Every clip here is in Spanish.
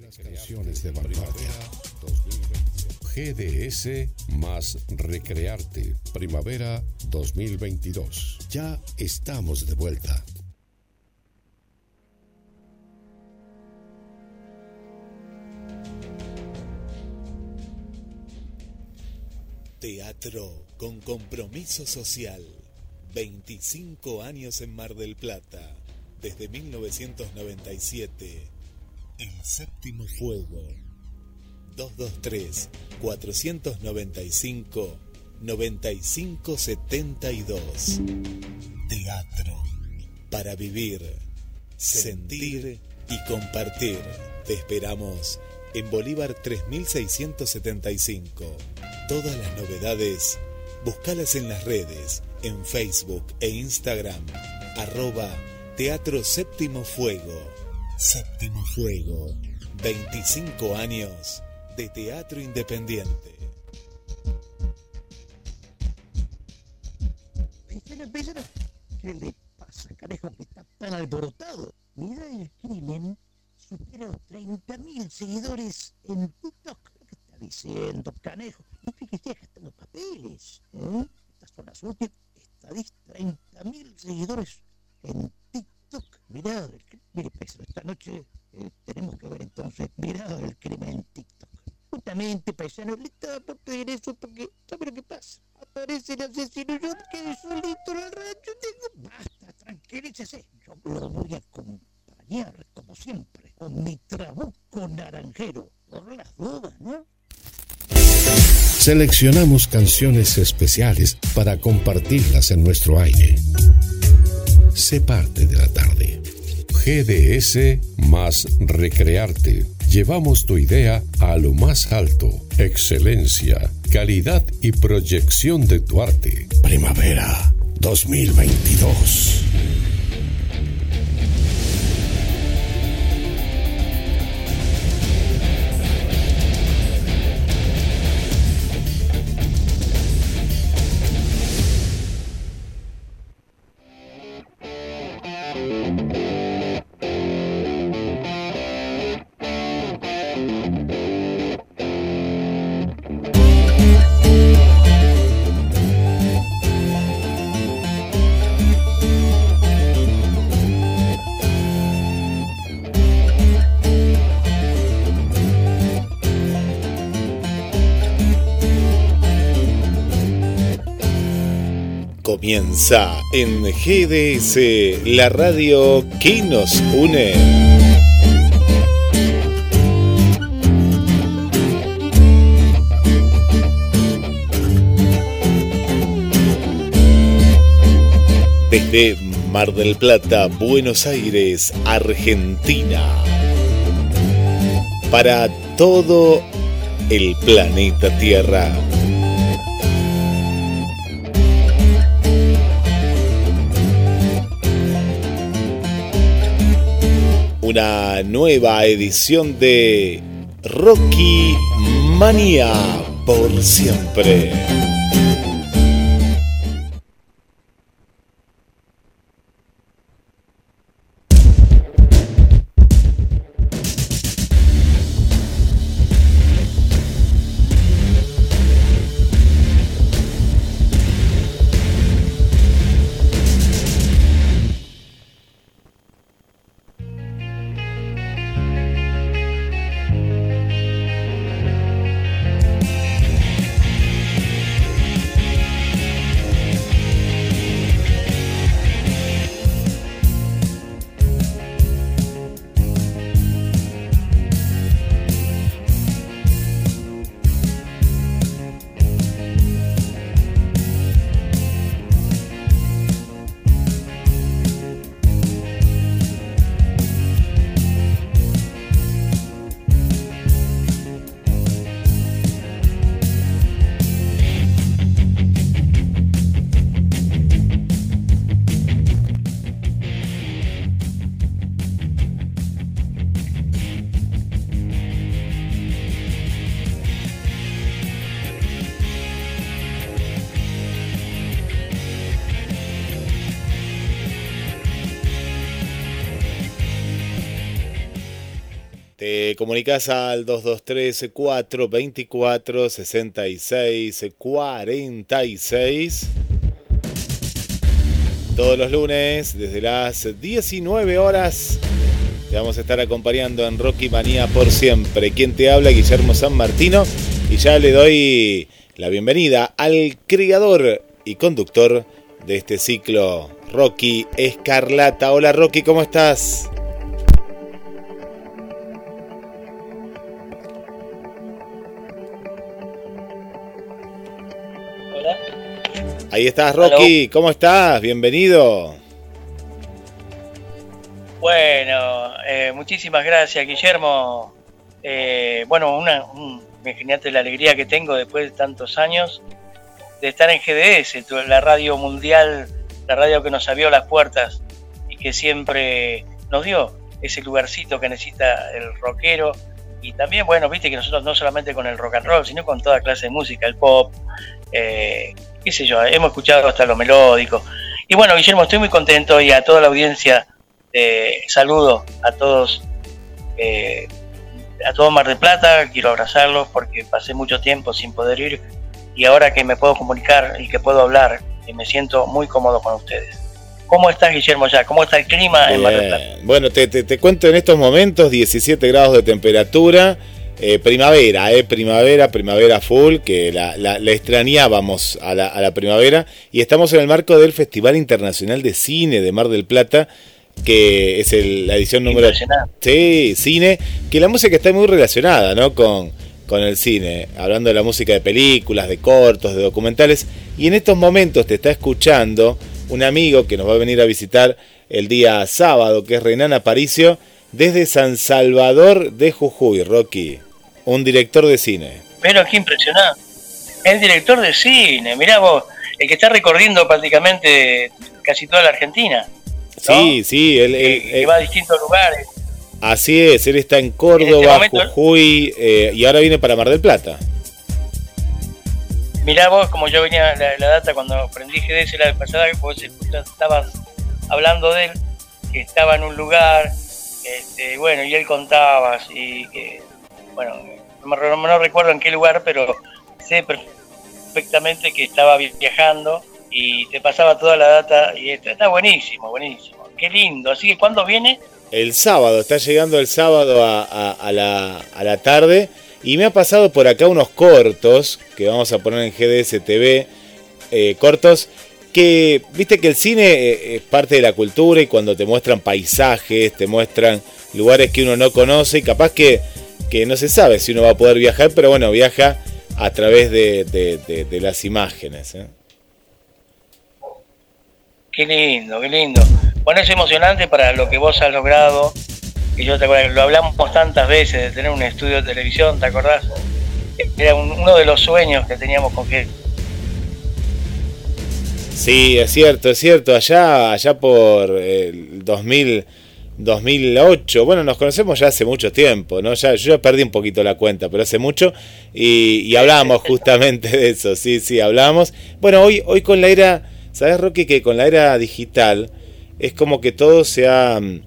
las canciones de vanguardia. GDS más Recrearte. Primavera 2022. Ya estamos de vuelta. Teatro con compromiso social. 25 años en Mar del Plata. Desde 1997. El séptimo fuego. 223-495-9572. Teatro. Para vivir, sentir y compartir. Te esperamos en Bolívar 3675. Todas las novedades, búscalas en las redes, en Facebook e Instagram, arroba Teatro Séptimo Fuego. Séptimo Fuego. 25 años de teatro independiente. ¿qué le pasa, carajo, que está tan alborotado? Mira el crimen supera los 30.000 seguidores en TikTok. ¿Qué está diciendo, canejo? No sé que gastando papeles. ¿eh? Estas son las últimas estadísticas. 30.000 seguidores en TikTok. Mirá, el cri- mire, paisano, esta noche eh, tenemos que ver entonces, mirá el crimen en TikTok. Justamente, paisano, le estaba por pedir eso porque, ¿sabe lo que pasa? Aparece el asesino, yo quedé solito en el rancho, tengo... Basta, tranquilícese. Yo lo voy a acompañar, como siempre, con mi trabuco naranjero. Por las dudas, ¿no? Seleccionamos canciones especiales para compartirlas en nuestro aire. Sé parte de la tarde. GDS más Recrearte. Llevamos tu idea a lo más alto. Excelencia, calidad y proyección de tu arte. Primavera 2022. En GDS, la radio que nos une. Desde Mar del Plata, Buenos Aires, Argentina. Para todo el planeta Tierra. Una nueva edición de Rocky Manía por siempre. Comunicas al 223 424 66 46. Todos los lunes, desde las 19 horas, te vamos a estar acompañando en Rocky Manía por siempre. Quien te habla, Guillermo San Martino. Y ya le doy la bienvenida al creador y conductor de este ciclo, Rocky Escarlata. Hola Rocky, ¿cómo estás? Ahí estás, Rocky. ¿Cómo estás? Bienvenido. Bueno, eh, muchísimas gracias, Guillermo. Eh, bueno, una, un, imagínate la alegría que tengo después de tantos años de estar en GDS, la radio mundial, la radio que nos abrió las puertas y que siempre nos dio ese lugarcito que necesita el rockero. Y también, bueno, viste que nosotros no solamente con el rock and roll, sino con toda clase de música, el pop, eh, qué sé yo, hemos escuchado hasta lo melódico. Y bueno, Guillermo, estoy muy contento y a toda la audiencia eh, saludo a todos, eh, a todo Mar del Plata, quiero abrazarlos porque pasé mucho tiempo sin poder ir y ahora que me puedo comunicar y que puedo hablar, me siento muy cómodo con ustedes. ¿Cómo estás, Guillermo, ya? ¿Cómo está el clima en Mar del Plata? Bueno, te, te, te cuento en estos momentos 17 grados de temperatura. Eh, primavera, eh, primavera, primavera full, que la, la, extrañábamos a la, a la, primavera. Y estamos en el marco del Festival Internacional de Cine de Mar del Plata, que es el, la edición número... Sí, cine, que la música está muy relacionada, ¿no? Con, con el cine, hablando de la música de películas, de cortos, de documentales. Y en estos momentos te está escuchando un amigo que nos va a venir a visitar el día sábado, que es Renan Aparicio, desde San Salvador de Jujuy, Rocky un director de cine. Pero qué impresionante. El director de cine, mirá vos, el que está recorriendo prácticamente casi toda la Argentina. Sí, sí, él, que, va a distintos lugares. Así es, él está en Córdoba, este Jujuy eh, y ahora viene para Mar del Plata. Mirá vos, como yo venía la, la data cuando aprendí GDS la vez pasada, que vos estabas hablando de él, que estaba en un lugar, este, bueno, y él contaba, y que, bueno, no, recuerdo en qué lugar, pero sé perfectamente que estaba viajando y te pasaba toda la data y está, está buenísimo, buenísimo. Qué lindo. Así que, ¿cuándo viene? El sábado, está llegando el sábado a, la, a la tarde y me ha pasado por acá unos cortos que vamos a poner en GDS TV, eh, cortos que, viste que el cine eh, es parte de la cultura y cuando te muestran paisajes, te muestran lugares que uno no conoce y capaz que que no se sabe si uno va a poder viajar, pero bueno, viaja a través de, las imágenes. ¿eh? Qué lindo, qué lindo. Bueno, es emocionante para lo que vos has logrado. Y yo te acuerdo, lo hablamos tantas veces de tener un estudio de televisión, ¿te acordás? Era uno de los sueños que teníamos con que. Sí, es cierto, es cierto. Allá, allá por el 2000 2008. Bueno, nos conocemos ya hace mucho tiempo, ¿no? Ya, yo ya perdí un poquito la cuenta, pero hace mucho. Y, y hablábamos justamente de eso, sí, sí, hablábamos. Bueno, hoy, hoy con la era, ¿sabes, Rocky? Que con la era digital es como que todo se ha... Mm,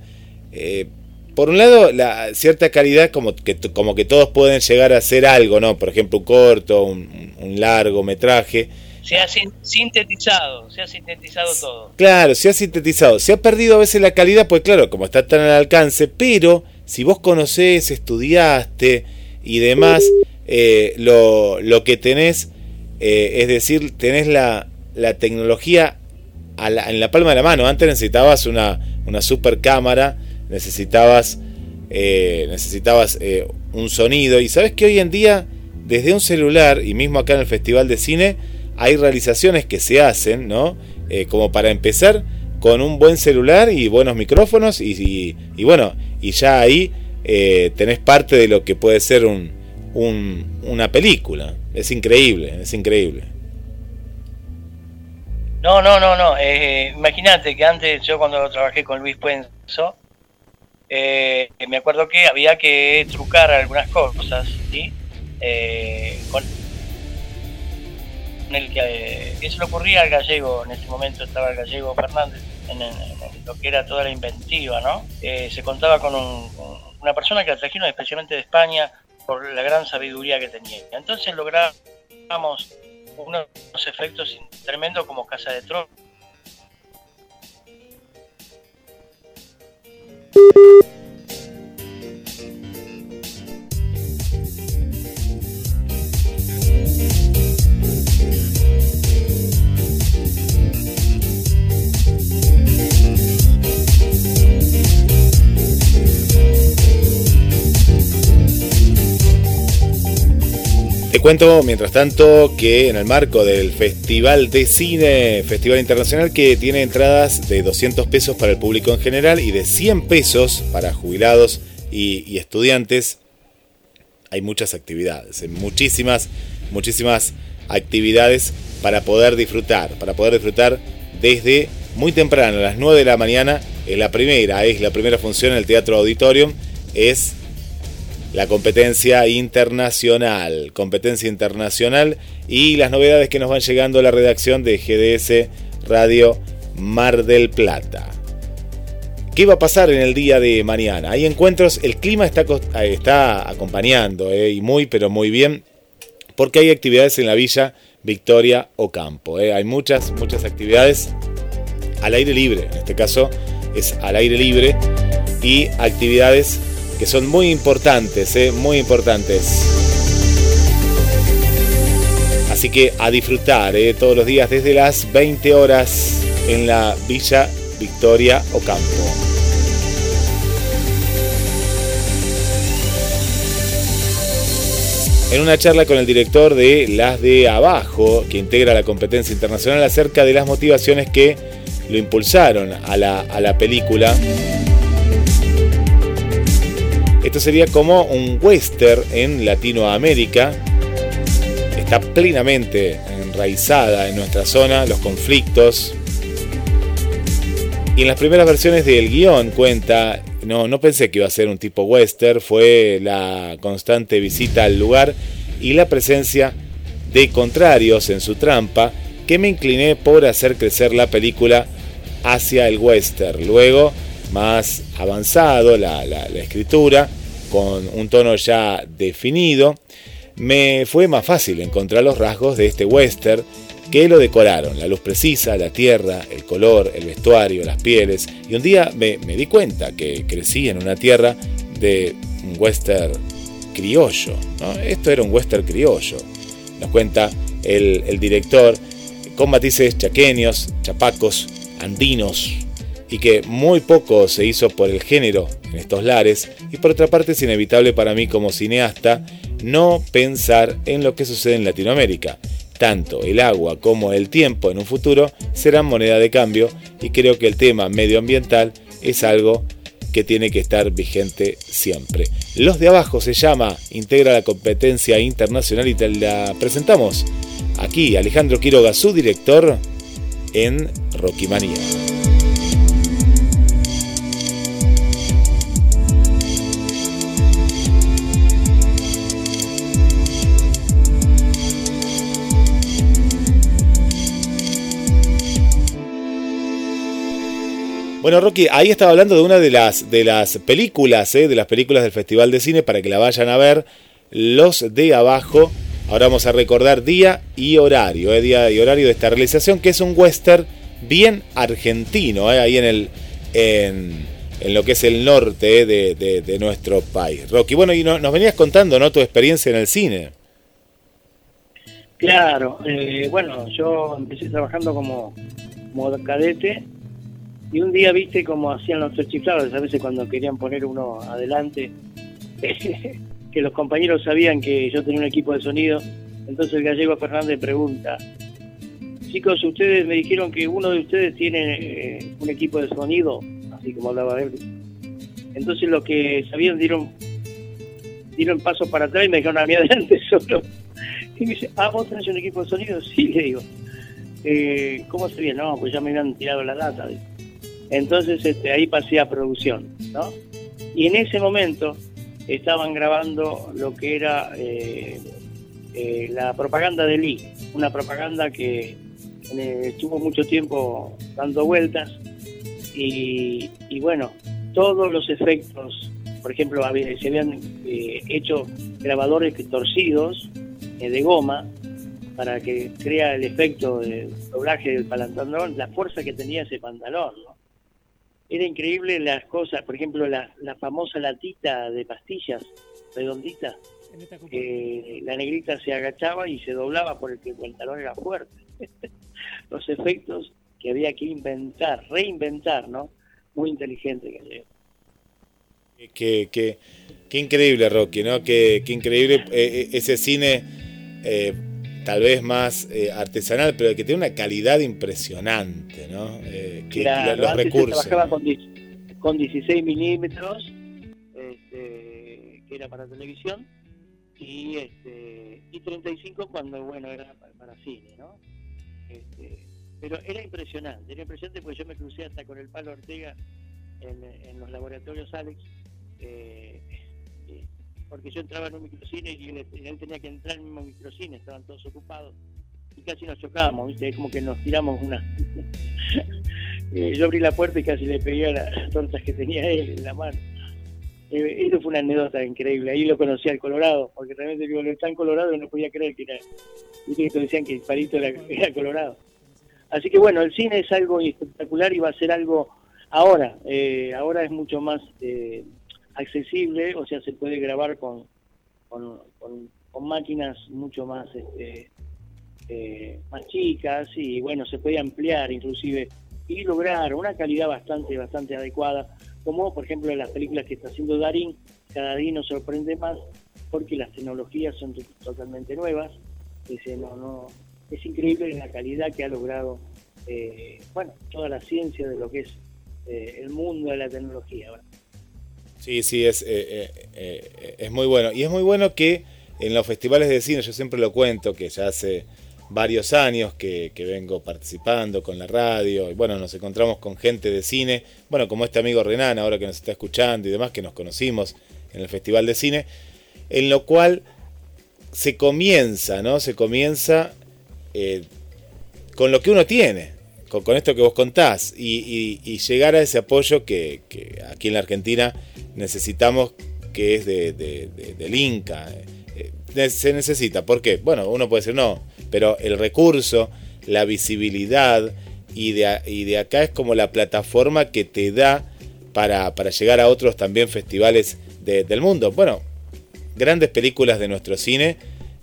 eh, por un lado, la cierta calidad, como que, como que todos pueden llegar a hacer algo, ¿no? Por ejemplo, un corto, un, un largo metraje se ha sintetizado, se ha sintetizado todo. Claro, se ha sintetizado. Se ha perdido a veces la calidad, pues claro, como está tan al alcance, pero si vos conocés, estudiaste y demás, eh, lo, lo, que tenés, eh, es decir, tenés la, la tecnología en la palma de la mano. Antes necesitabas una, una super cámara, necesitabas, eh, necesitabas un sonido, y sabes que hoy en día, desde un celular, y mismo acá en el Festival de Cine, hay realizaciones que se hacen, ¿no? Eh, como para empezar con un buen celular y buenos micrófonos y, bueno, y ya ahí eh, tenés parte de lo que puede ser un, una película. Es increíble, es increíble. No, no, no, no. Eh, Imagínate que antes yo cuando trabajé con Luis Puenzo, me acuerdo que había que trucar algunas cosas, ¿sí? con en el que eh, eso le ocurría al gallego, en ese momento estaba el gallego Fernández, en, lo que era toda la inventiva, ¿no? Eh, se contaba con un, una persona que la trajeron especialmente de España por la gran sabiduría que tenía. Entonces logramos unos efectos tremendos como Casa de Tronos Te cuento, mientras tanto, que en el marco del Festival de Cine, Festival Internacional, que tiene entradas de 200 pesos para el público en general y de 100 pesos para jubilados y, estudiantes, hay muchas actividades, muchísimas, muchísimas actividades para poder disfrutar, para poder disfrutar desde muy temprano, a las 9 de la mañana, es la primera, es la primera función en el Teatro Auditorium, es la competencia internacional, competencia internacional y las novedades que nos van llegando a la redacción de GDS Radio Mar del Plata. ¿Qué va a pasar en el día de mañana? Hay encuentros, el clima está, está acompañando eh, y muy pero muy bien porque hay actividades en la villa Victoria Ocampo. Eh. Hay muchas, muchas actividades al aire libre, en este caso es al aire libre y actividades que son muy importantes, ¿eh? muy importantes. Así que a disfrutar ¿eh? todos los días desde las 20 horas en la Villa Victoria Ocampo. En una charla con el director de Las de Abajo, que integra la competencia internacional, acerca de las motivaciones que lo impulsaron a la, a la película esto sería como un western en Latinoamérica. Está plenamente enraizada en nuestra zona, los conflictos. Y en las primeras versiones del guion cuenta, no, no pensé que iba a ser un tipo western, fue la constante visita al lugar y la presencia de contrarios en su trampa que me incliné por hacer crecer la película hacia el western. Luego más avanzado la, escritura, con un tono ya definido, me fue más fácil encontrar los rasgos de este western que lo decoraron, la luz precisa, la tierra, el color, el vestuario, las pieles. Y un día me, di cuenta que crecí en una tierra de un western criollo. Esto era un western criollo. Nos cuenta el, el director con matices chaqueños, chapacos, andinos, y que muy poco se hizo por el género en estos lares, y por otra parte es inevitable para mí como cineasta no pensar en lo que sucede en Latinoamérica. Tanto el agua como el tiempo en un futuro serán moneda de cambio y creo que el tema medioambiental es algo que tiene que estar vigente siempre. Los de abajo se llama Integra la competencia internacional y te la presentamos aquí Alejandro Quiroga, su director en Rocky Bueno, Rocky, ahí estaba hablando de una de las, de las películas, ¿eh? de las películas del Festival de Cine, para que la vayan a ver. Los de abajo. Ahora vamos a recordar día y horario, ¿eh? día y horario de esta realización, que es un western bien argentino, ¿eh? ahí en, el, en, lo que es el norte de, nuestro país. Rocky, bueno, y nos venías contando ¿no? tu experiencia en el cine. Claro, bueno, yo empecé trabajando como, como cadete y un día viste como hacían los chiflados, a veces cuando querían poner uno adelante, que los compañeros sabían que yo tenía un equipo de sonido, entonces el gallego Fernández pregunta, chicos, ustedes me dijeron que uno de ustedes tiene eh, un equipo de sonido, así como hablaba él. Entonces los que sabían dieron dieron paso para atrás y me dejaron a mí adelante solo. Y me dice, ah, vos tenés un equipo de sonido, sí, le digo. Eh, ¿Cómo sería? No, pues ya me habían tirado la data. Entonces este, ahí pasé a producción, ¿no? Y en ese momento estaban grabando lo que era eh, eh, la propaganda de Lee, una propaganda que eh, estuvo mucho tiempo dando vueltas y, bueno, todos los efectos por ejemplo, se habían hecho grabadores torcidos de goma para que crea el efecto de doblaje del pantalón, la fuerza que tenía ese pantalón. Era increíble las cosas, por ejemplo, la, famosa latita de pastillas redondita, la negrita se agachaba y se doblaba porque el pantalón era fuerte. Los efectos que había que inventar, reinventar, ¿no? Muy inteligente que Qué, qué, qué, increíble, Rocky, ¿no? Qué, qué increíble eh, eh, ese cine, eh, tal vez más artesanal, pero que tiene una calidad impresionante, ¿no? que los recursos. Se trabajaba con, 16 milímetros, este, que era para televisión, y, este, y 35 cuando, bueno, era para, cine, ¿no? Este, pero era impresionante, era impresionante porque yo me crucé hasta con el palo Ortega en, en los laboratorios Alex eh, eh, porque yo entraba en un microcine y él, tenía que entrar en el mismo microcine, estaban todos ocupados y casi nos chocábamos, Es como que nos tiramos una. Eh, yo abrí la puerta y casi le pegué a las tortas que tenía él en la mano. eso fue una anécdota increíble. Ahí lo conocí al Colorado, porque realmente digo, lo tan Colorado no podía creer que era. Y que decían que el palito era, era Colorado. Así que bueno, el cine es algo espectacular y va a ser algo ahora. ahora es mucho más accesible, o sea, se puede grabar con, con, máquinas mucho más, este, eh, más chicas y bueno, se puede ampliar inclusive y lograr una calidad bastante, bastante adecuada, como por ejemplo en las películas que está haciendo Darín, cada día nos sorprende más porque las tecnologías son totalmente nuevas, es, increíble la calidad que ha logrado eh, bueno, toda la ciencia de lo que es eh, el mundo de la tecnología. Sí, sí, es, eh, eh, eh, es muy bueno. Y es muy bueno que en los festivales de cine, yo siempre lo cuento, que ya hace varios años que, vengo participando con la radio, y bueno, nos encontramos con gente de cine, bueno, como este amigo Renan, ahora que nos está escuchando y demás, que nos conocimos en el Festival de Cine, en lo cual se comienza, ¿no? Se comienza con lo que uno tiene, con, esto que vos contás, y, llegar a ese apoyo que, que aquí en la Argentina necesitamos que es de, del Inca. Eh, se necesita, ¿por qué? Bueno, uno puede decir no, pero el recurso, la visibilidad y de, y de acá es como la plataforma que te da para, llegar a otros también festivales del mundo. Bueno, grandes películas de nuestro cine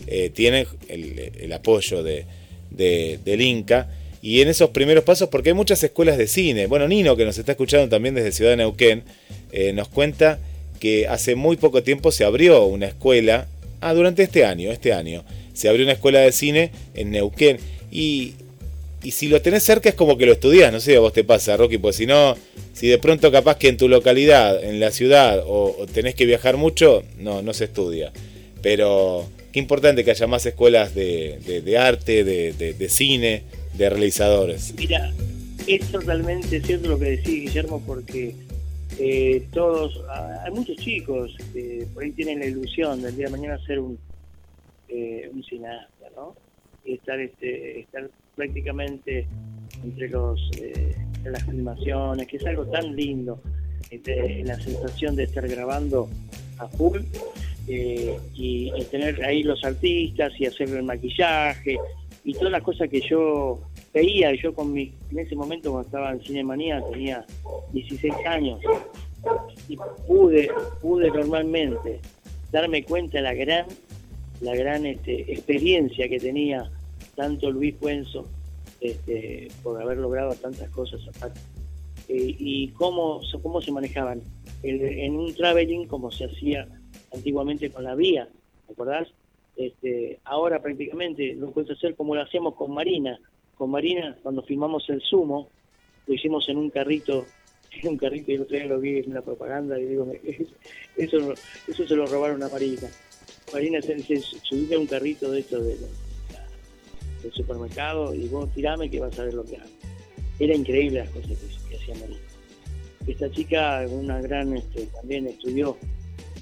eh, tienen el, apoyo de, del Inca. Y en esos primeros pasos, porque hay muchas escuelas de cine. Bueno, Nino, que nos está escuchando también desde Ciudad de Neuquén, eh, nos cuenta que hace muy poco tiempo se abrió una escuela, ah, durante este año, este año, se abrió una escuela de cine en Neuquén y, y si lo tenés cerca es como que lo estudias, no sé si a vos te pasa, Rocky, pues si no, si de pronto capaz que en tu localidad, en la ciudad, o, tenés que viajar mucho, no, no se estudia. Pero qué importante que haya más escuelas de, arte, de, cine, de realizadores. Mira, es totalmente cierto lo que decís, Guillermo, porque eh, todos, hay muchos chicos que por ahí tienen la ilusión del día de mañana ser un, eh, cineasta, ¿no? Y estar, este, estar prácticamente entre los eh, las filmaciones, que es algo tan lindo, este, la sensación de estar grabando a full eh, y, y, tener ahí los artistas y hacer el maquillaje y todas las cosas que yo veía, yo con mi, en ese momento cuando estaba en Cinemanía tenía 16 años y pude, pude normalmente darme cuenta la gran, la gran este, experiencia que tenía tanto Luis Puenzo este, por haber logrado tantas cosas aparte. Eh, y cómo, cómo se manejaban en un traveling como se hacía antiguamente con la vía, ¿te acordás? Este, ahora prácticamente lo puedes hacer como lo hacíamos con Marina, con Marina, cuando filmamos el sumo, lo hicimos en un carrito, en un carrito, y el otro día lo vi en la propaganda, y digo, eso, eso se lo robaron a Marina. Marina se, subiste a un carrito de esto de, del supermercado y vos tirame que vas a ver lo que hago. Era increíble las cosas que, hacía Marina. Esta chica, una gran, este, también estudió,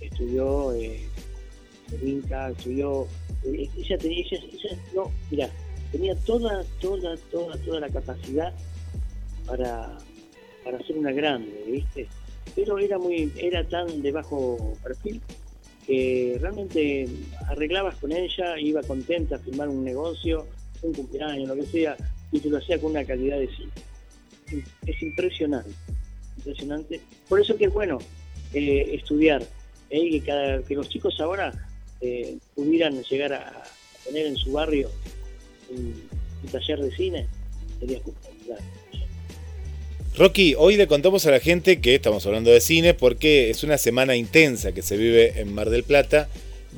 estudió eh, Inca, estudió, eh, ella tenía, ella, no, mira, tenía toda, toda, toda, toda la capacidad para, para ser una grande, ¿viste? pero era muy era tan de bajo perfil que realmente arreglabas con ella, iba contenta a firmar un negocio, un cumpleaños, lo que sea, y te lo hacía con una calidad de cine. Es impresionante, impresionante. Por eso que es bueno eh, estudiar, eh, que los chicos ahora eh, pudieran llegar a, tener en su barrio un, taller de cine, sería espectacular. Rocky, hoy le contamos a la gente que estamos hablando de cine porque es una semana intensa que se vive en Mar del Plata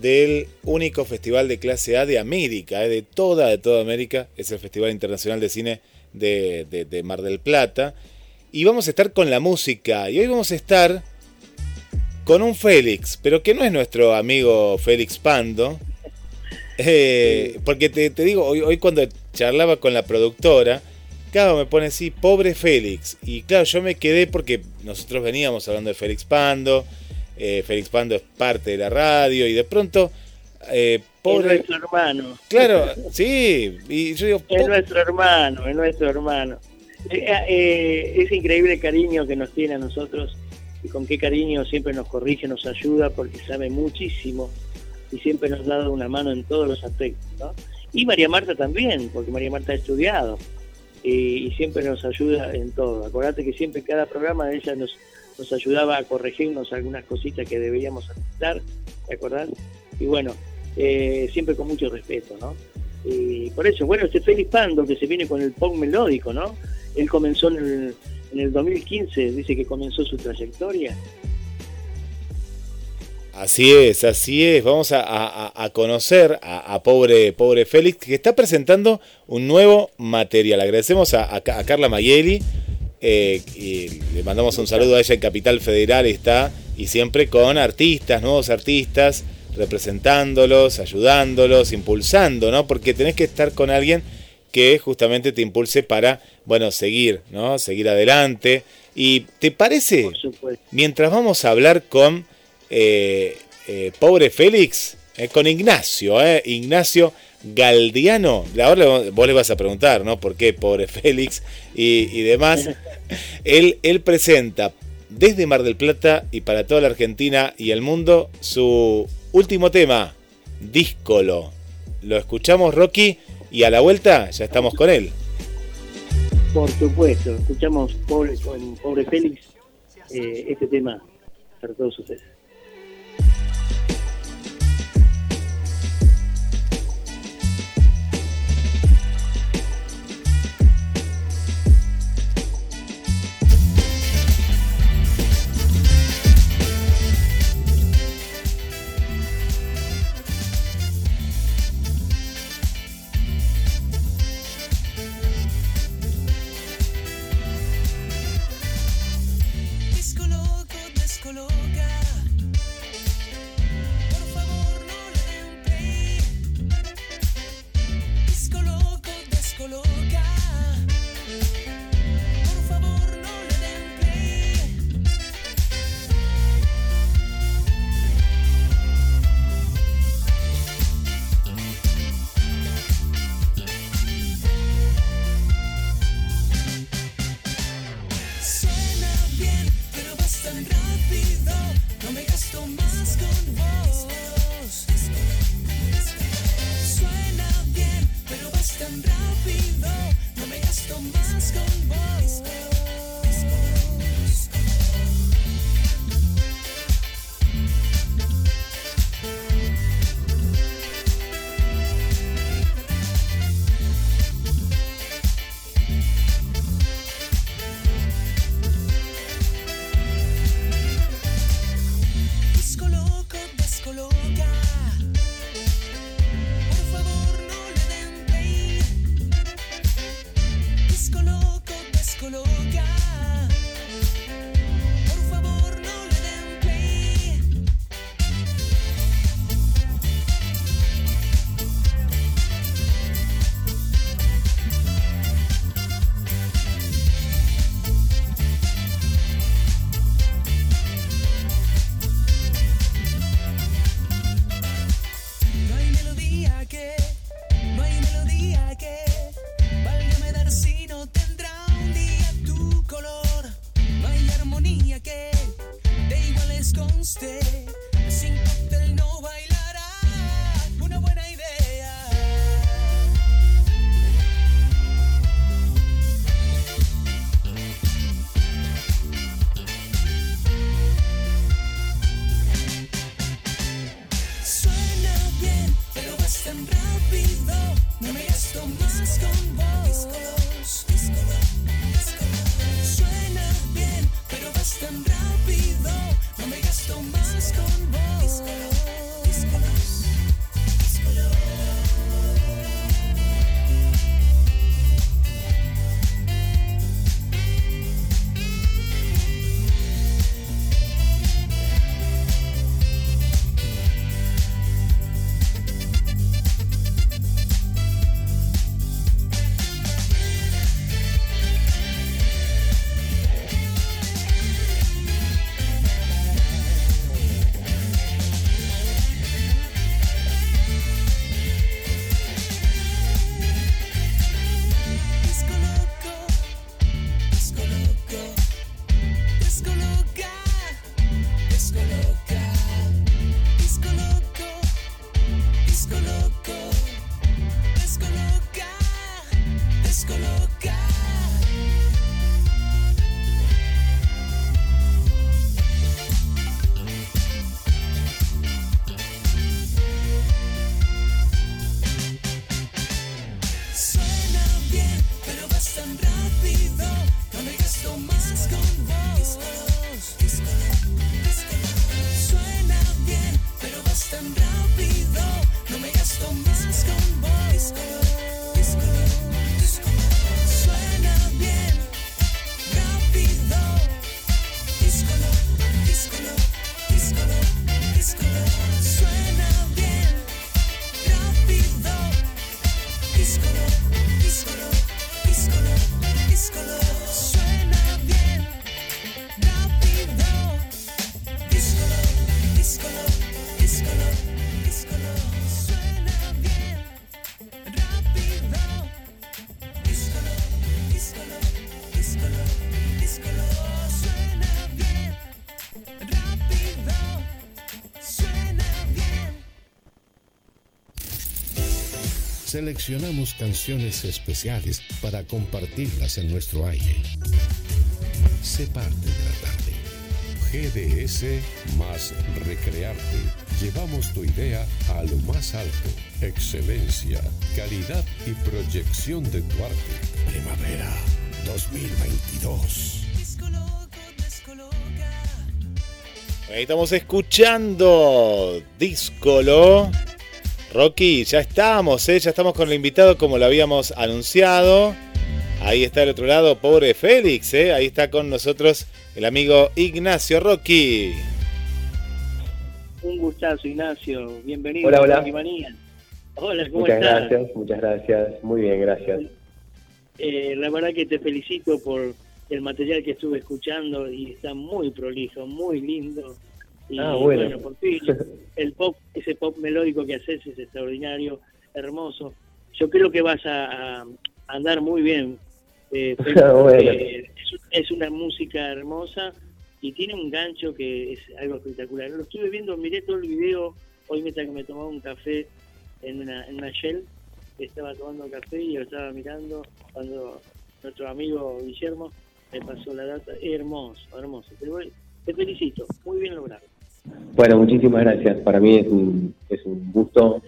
del único festival de clase A de América, eh, de toda, de América, es el Festival Internacional de Cine de, Mar del Plata. Y vamos a estar con la música, y hoy vamos a estar con un Félix, pero que no es nuestro amigo Félix Pando, eh, porque te, digo, hoy, hoy cuando charlaba con la productora, claro, me pone así, pobre Félix. Y claro, yo me quedé porque nosotros veníamos hablando de Félix Pando. Eh, Félix Pando es parte de la radio y de pronto... Eh, pobre... Es nuestro hermano. Claro, sí. Y yo digo, es nuestro hermano, es nuestro hermano. Eh, eh, es increíble el cariño que nos tiene a nosotros y con qué cariño siempre nos corrige, nos ayuda porque sabe muchísimo y siempre nos dado una mano en todos los aspectos. ¿no? Y María Marta también, porque María Marta ha estudiado y, siempre nos ayuda en todo. Acordate que siempre cada programa ella nos, nos ayudaba a corregirnos algunas cositas que deberíamos aceptar, ¿te acordás? Y bueno, eh, siempre con mucho respeto, ¿no? Y por eso, bueno, este Félix Pando que se viene con el pop melódico, ¿no? Él comenzó en el, en el 2015, dice que comenzó su trayectoria Así es, así es. Vamos a, conocer a, pobre, pobre Félix, que está presentando un nuevo material. Agradecemos a, Carla Mayeli eh, y le mandamos un saludo a ella en Capital Federal. Está y siempre con artistas, nuevos artistas, representándolos, ayudándolos, impulsando, ¿no? Porque tenés que estar con alguien que justamente te impulse para, bueno, seguir, ¿no? Seguir adelante. ¿Y te parece? Mientras vamos a hablar con eh, eh, pobre Félix, eh, con Ignacio, Ignacio Galdiano. Ahora vos le vas a preguntar, ¿no? ¿Por qué pobre Félix y, demás? él, él presenta desde Mar del Plata y para toda la Argentina y el mundo su último tema, Díscolo. Lo escuchamos, Rocky, y a la vuelta ya estamos con él. Por supuesto, escuchamos pobre, con pobre Félix este tema para todos ustedes. Seleccionamos canciones especiales para compartirlas en nuestro aire. Sé parte de la tarde. GDS más Recrearte. Llevamos tu idea a lo más alto. Excelencia, calidad y proyección de tu arte. Primavera 2022. Ahí estamos escuchando Discolo Rocky, ya estamos, ¿eh? ya estamos con el invitado como lo habíamos anunciado. Ahí está al otro lado, pobre Félix, ¿eh? ahí está con nosotros el amigo Ignacio Rocky. Un gustazo, Ignacio. Bienvenido hola, hola. a Hola, ¿cómo muchas gracias, muchas gracias. Muy bien, gracias. Eh, la verdad que te felicito por el material que estuve escuchando y está muy prolijo, muy lindo. Y ah, bueno. por fin, el pop, ese pop melódico que haces es extraordinario, hermoso. Yo creo que vas a, andar muy bien. Eh, ah, es, una música hermosa y tiene un gancho que es algo espectacular. Lo estuve viendo, miré todo el video, hoy me, me tomaba un café en una, en una Shell, estaba tomando café y lo estaba mirando cuando nuestro amigo Guillermo me pasó la data. Hermoso, hermoso. te felicito, muy bien logrado. Bueno, muchísimas gracias. Para mí es un, es un gusto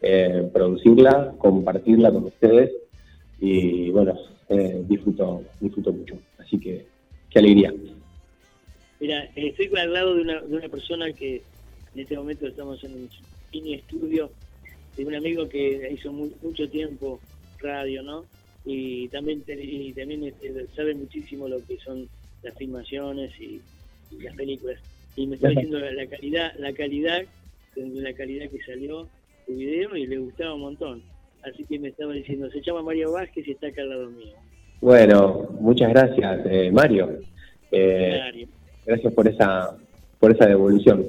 eh, producirla, compartirla con ustedes y bueno, eh, disfruto, disfruto mucho. Así que, qué alegría. Mira, estoy al lado de una, de una persona que en este momento estamos en un mini estudio de un amigo que hizo mucho tiempo radio, ¿no? Y también, y también este, sabe muchísimo lo que son las filmaciones y las películas y me está diciendo la, calidad, la calidad, la calidad que salió el video y le gustaba un montón. Así que me estaba diciendo, se llama Mario Vázquez y está acá al lado mío. Bueno, muchas gracias, eh, Mario. Eh, gracias por esa, por esa devolución.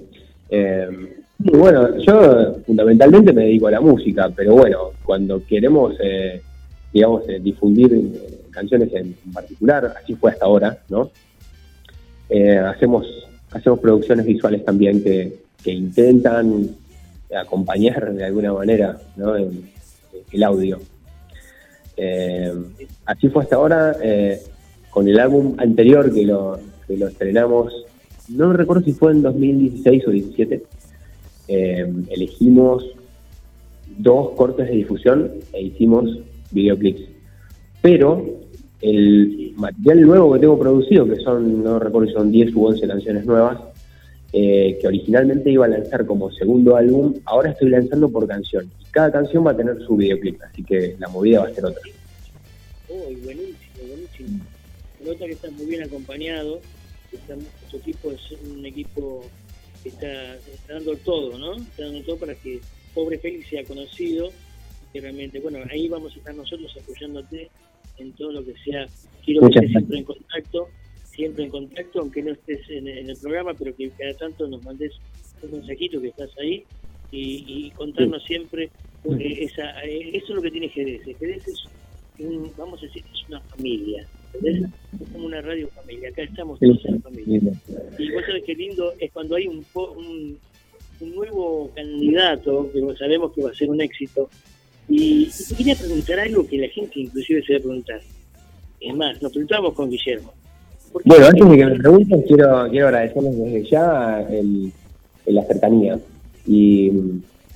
Eh, bueno, yo fundamentalmente me dedico a la música, pero bueno, cuando queremos, digamos, difundir canciones en particular, así fue hasta ahora, ¿no? hacemos hacemos producciones visuales también que, intentan acompañar de alguna manera el, audio. Eh, así fue hasta ahora. Eh, con el álbum anterior que lo, que lo estrenamos, no recuerdo si fue en 2016 o 2017, eh, elegimos dos cortes de difusión e hicimos videoclips. Pero el material nuevo que tengo producido, que son, no recuerdo si son 10 u 11 canciones nuevas, eh, que originalmente iba a lanzar como segundo álbum, ahora estoy lanzando por canción. Y cada canción va a tener su videoclip, así que la movida va a ser otra. Uy, buenísimo, buenísimo. Nota que está muy bien acompañado, nuestro equipo es un equipo que está, dando todo, ¿no? Está dando todo para que Pobre Félix sea conocido, que realmente, bueno, ahí vamos a estar nosotros apoyándote en todo lo que sea. Quiero que estés siempre en contacto, siempre en contacto, aunque no estés en, el programa, pero que cada tanto nos mandes un mensajito que estás ahí y, contarnos siempre. esa, eh, eso es lo que tiene Jerez. Jerez es, vamos a decir, es una familia. Es como una radio familia. Acá estamos todos en familia. Y vos sabés qué lindo es cuando hay un, un, un nuevo candidato, que sabemos que va a ser un éxito, y, quería preguntar algo que la gente inclusive se va a preguntar. Es más, nos preguntamos con Guillermo. Bueno, antes de que me pregunten, quiero, quiero agradecerles desde ya el, la cercanía y,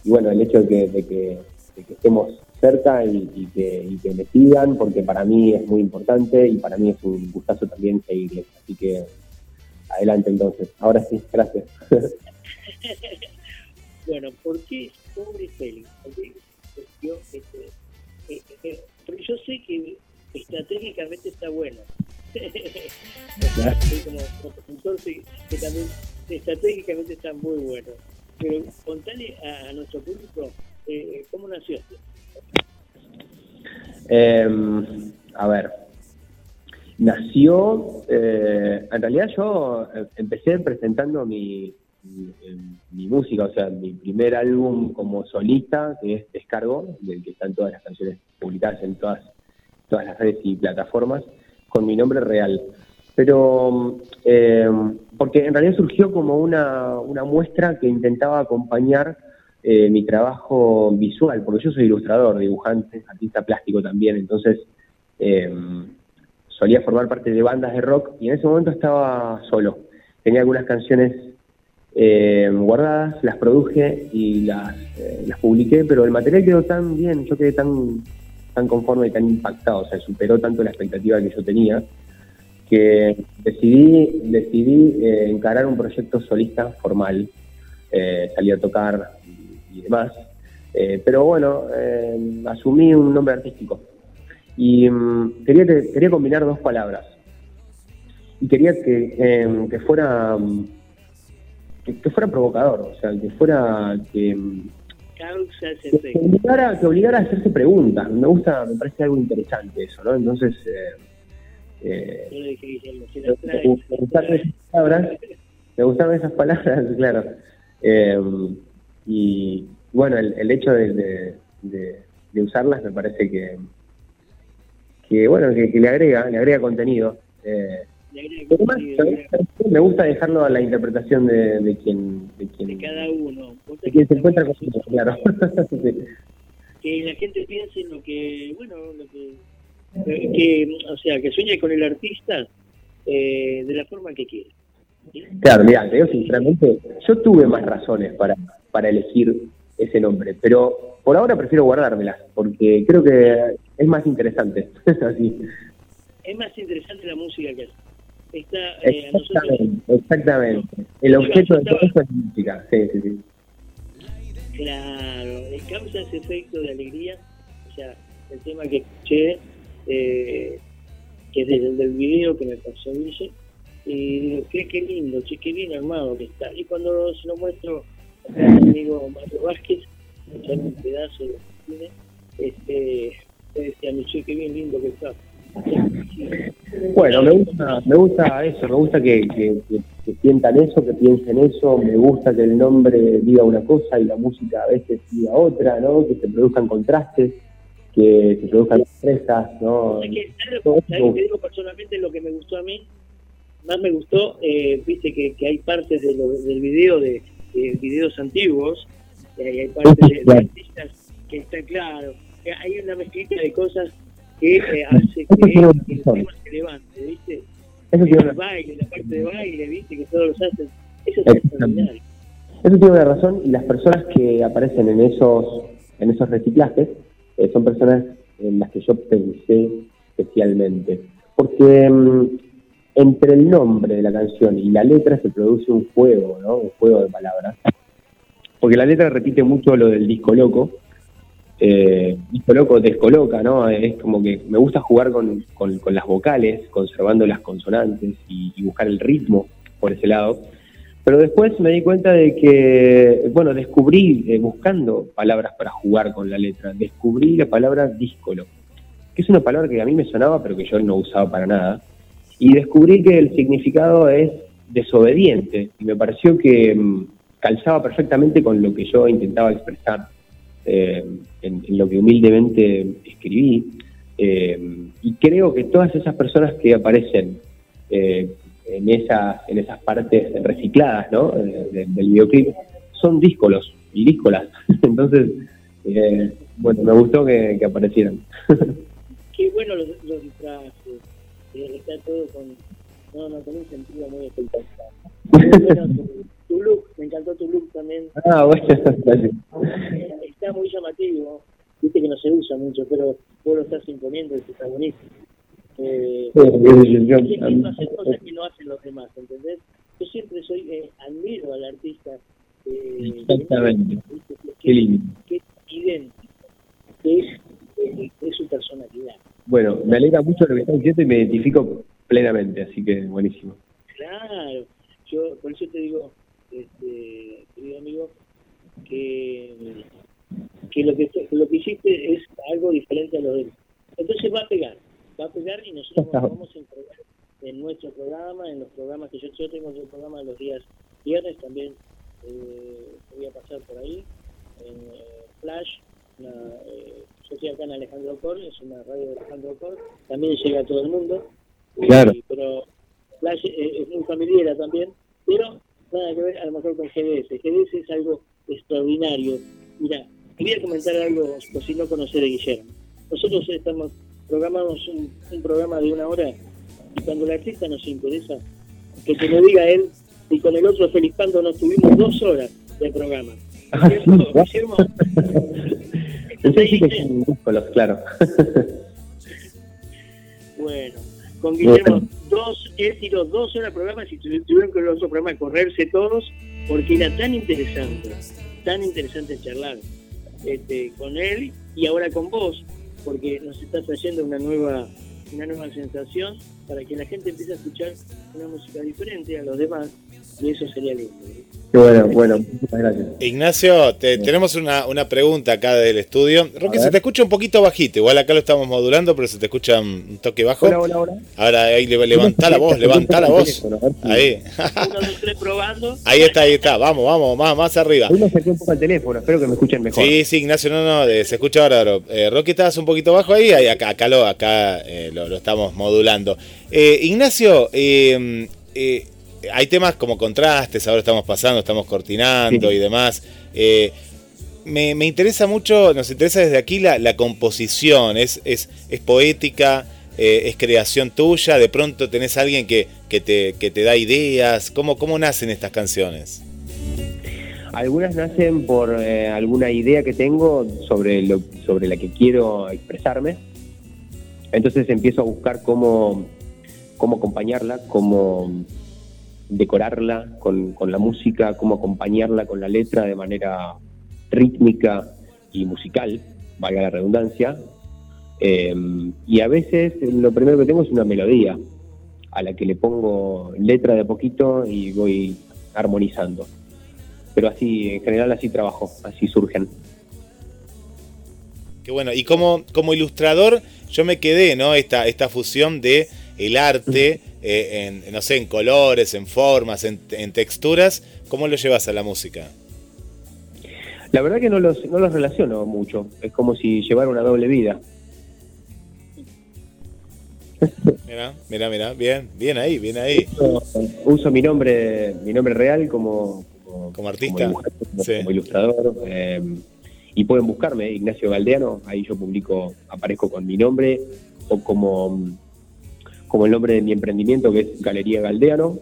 bueno, el hecho de que, estemos cerca y, que, y que me sigan, porque para mí es muy importante y para mí es un gustazo también seguirles. Así que adelante entonces. Ahora sí, gracias. bueno, ¿por qué pobre Félix? Yo, este, eh, eh, porque yo sé que estratégicamente está bueno. como, profesor que también estratégicamente está muy bueno. Pero contale a, nuestro público eh, cómo nació esto. Em, a ver, nació, en realidad yo empecé presentando mi, mi, música, o sea, mi primer álbum como solista, que es Descargo, del que están todas las canciones publicadas en todas, todas las redes y plataformas, con mi nombre real. Pero, eh, porque en realidad surgió como una, una muestra que intentaba acompañar eh, mi trabajo visual, porque yo soy ilustrador, dibujante, artista plástico también, entonces eh, solía formar parte de bandas de rock y en ese momento estaba solo. Tenía algunas canciones eh, guardadas, las produje y las, eh, las publiqué, pero el material quedó tan bien, yo quedé tan, tan conforme y tan impactado, o sea, superó tanto la expectativa que yo tenía, que decidí, decidí eh, encarar un proyecto solista formal, salí a tocar y, demás, pero bueno, asumí un nombre artístico. Y mm, quería, quería combinar dos palabras. Y quería que, que fuera mm, que, fuera provocador, o sea, que fuera que, que, obligara, que obligara a hacerse preguntas. Me gusta, me parece algo interesante eso, ¿no? Entonces, eh, me, gustaron esas palabras, me gustaron esas palabras, claro. Eh, y bueno, el, hecho de, de, usarlas me parece que, que bueno, que, le agrega, le agrega contenido. Eh, me gusta dejarlo a la interpretación de, de quien, de quien. cada uno. De quien se encuentra con eso, claro. Que la gente piense en lo que, bueno, lo que, que, o sea, que sueñe con el artista eh, de la forma que quiere. Claro, mira, te digo sinceramente, yo tuve más razones para, para elegir ese nombre, pero por ahora prefiero guardármelas, porque creo que es más interesante. Así. Es más interesante la música que hace. Eh, exactamente, exactamente. El objeto de todo eso es música. Sí, sí, sí. Claro, causa ese efecto de alegría. O sea, el tema que escuché, eh, que es desde el video que me pasó Guille, y digo, qué, qué lindo, che, qué bien armado que está. Y cuando se lo muestro a mi amigo Mario Vázquez, un pedazo de este, decía, che, qué bien lindo que está. Bueno, me gusta, me gusta eso, me gusta que, sientan eso, que piensen eso, me gusta que el nombre diga una cosa y la música a veces diga otra, ¿no? Que se produzcan contrastes, que se produzcan sorpresas, ¿no? Es que, que digo personalmente lo que me gustó a mí? más me gustó, eh, viste que, hay partes del video, de, videos antiguos, hay partes de, artistas que está claro, hay una mezclita de cosas que eh, hace que el tema se levante, ¿viste? Eso el baile, la parte de baile, ¿viste? Que todos los hacen. Eso es extraordinario. Eso tiene una razón y las personas que aparecen en esos en esos reciclajes eh, son personas en las que yo pensé especialmente. Porque mm, entre el nombre de la canción y la letra se produce un juego, ¿no? Un juego de palabras. Porque la letra repite mucho lo del disco loco. Eh, disco loco descoloca, ¿no? Es como que me gusta jugar con, con, las vocales, conservando las consonantes y, buscar el ritmo por ese lado. Pero después me di cuenta de que, bueno, descubrí, eh, buscando palabras para jugar con la letra, descubrí la palabra díscolo, que es una palabra que a mí me sonaba, pero que yo no usaba para nada. Y descubrí que el significado es desobediente, y me pareció que mm, calzaba perfectamente con lo que yo intentaba expresar eh, en, lo que humildemente escribí. Eh, y creo que todas esas personas que aparecen en esas, en esas partes recicladas ¿no? del videoclip son díscolos y díscolas. Entonces, eh, bueno, me gustó que, aparecieran. Qué bueno los, los disfraces, está todo con, no, no, con un sentido muy espectacular. tu, look, me encantó tu look también. Ah, bueno, gracias. Está muy llamativo, viste que no se usa mucho, pero vos lo estás imponiendo está buenísimo. Eh, hacer cosas que no hacen los demás, ¿entendés? Yo siempre soy, eh, admiro al artista. Eh, Exactamente. Qué lindo. Que es idéntico, que es, es, su personalidad. Bueno, me alegra mucho lo que estás diciendo y me identifico plenamente, así que buenísimo. Claro, yo por eso te digo, este, querido amigo, que, que lo que lo que hiciste es algo diferente a lo de él. Entonces va a pegar va a pegar y nosotros nos vamos a entregar en nuestro programa, en los programas que yo, yo tengo el programa los días viernes, también eh, voy a pasar por ahí, en eh, Flash, eh, yo estoy acá en Alejandro Cor, es una radio de Alejandro Cor, también llega a todo el mundo, claro. pero Flash es muy familiar también, pero nada que ver a lo mejor con GDS, GDS es algo extraordinario. Mira, quería comentar algo, por si no conocer a Guillermo. Nosotros estamos programamos un, un, programa de una hora y cuando la artista nos interesa, que te lo diga él, y con el otro Felipando nos tuvimos dos horas de programa. ¿Cierto, claro. bueno, con Guillermo, dos, él tiró dos horas de programa y tuvieron que el otro programa correrse todos porque era tan interesante, tan interesante charlar este, con él y ahora con vos, porque nos está trayendo una nueva, una nueva sensación para que la gente empiece a escuchar una música diferente a los demás y eso sería lindo. Qué bueno, bueno, muchas gracias. Ignacio, tenemos una, una pregunta acá del estudio. Roque, se te escucha un poquito bajito, igual acá lo estamos modulando, pero se te escucha un toque bajo. Hola, hola, hola. Ahora ahí levantá la voz, levantá la voz. Ahí. Ahí está, ahí está. Vamos, vamos, más, más arriba. Uno se un poco el teléfono, espero que me escuchen mejor. Sí, sí, Ignacio, no, no, se escucha ahora. Eh, Roque, estás un poquito bajo ahí, acá, acá, lo, acá eh, lo, estamos modulando. Eh, Ignacio, eh, eh hay temas como contrastes, ahora estamos pasando, estamos cortinando y demás. Eh, me, interesa mucho, nos interesa desde aquí la, composición, es, es, es poética, eh, es creación tuya, de pronto tenés a alguien que, que, te, que te da ideas, ¿Cómo, ¿cómo nacen estas canciones? Algunas nacen por eh, alguna idea que tengo sobre, lo, sobre la que quiero expresarme, entonces empiezo a buscar cómo, cómo acompañarla, cómo decorarla con, la música, cómo acompañarla con la letra de manera rítmica y musical, valga la redundancia. Em, y a veces lo primero que tengo es una melodía a la que le pongo letra de poquito y voy armonizando. Pero así, en general así trabajo, así surgen. Qué bueno, y como, como ilustrador yo me quedé, ¿no? Esta, esta fusión de el arte eh, en, no sé, en colores, en formas, en, texturas, ¿cómo lo llevas a la música? La verdad que no los, no los relaciono mucho, es como si llevara una doble vida. Mira, mira, mira, bien, bien ahí, bien ahí. Uso, mi nombre, mi nombre real como, como, artista, como, ilustrador. Eh, y pueden buscarme, Ignacio Galdeano, ahí yo publico, aparezco con mi nombre o como, como el nombre de mi emprendimiento que es Galería Galdeano,